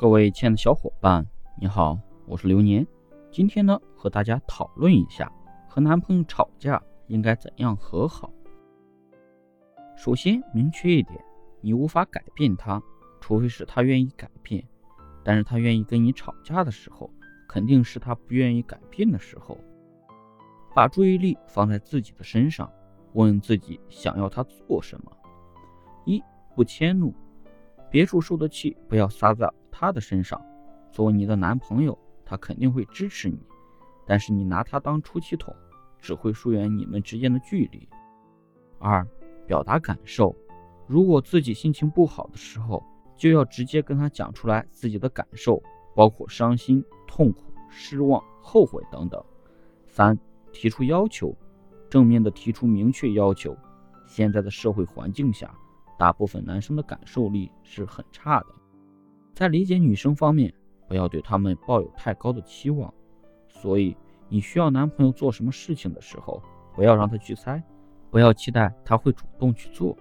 各位亲爱的小伙伴，你好，我是流年。今天呢，和大家讨论一下和男朋友吵架应该怎样和好。首先，明确一点，你无法改变他，除非是他愿意改变。但是他愿意跟你吵架的时候，肯定是他不愿意改变的时候。把注意力放在自己的身上，问自己想要他做什么。一，不迁怒，别处受的气不要撒在。他的身上，作为你的男朋友，他肯定会支持你，但是你拿他当出气筒，只会疏远你们之间的距离。二，表达感受，如果自己心情不好的时候，就要直接跟他讲出来自己的感受，包括伤心、痛苦、失望、后悔等等。三，提出要求，正面的提出明确要求。现在的社会环境下，大部分男生的感受力是很差的。在理解女生方面，不要对她们抱有太高的期望。所以，你需要男朋友做什么事情的时候，不要让他去猜，不要期待他会主动去做。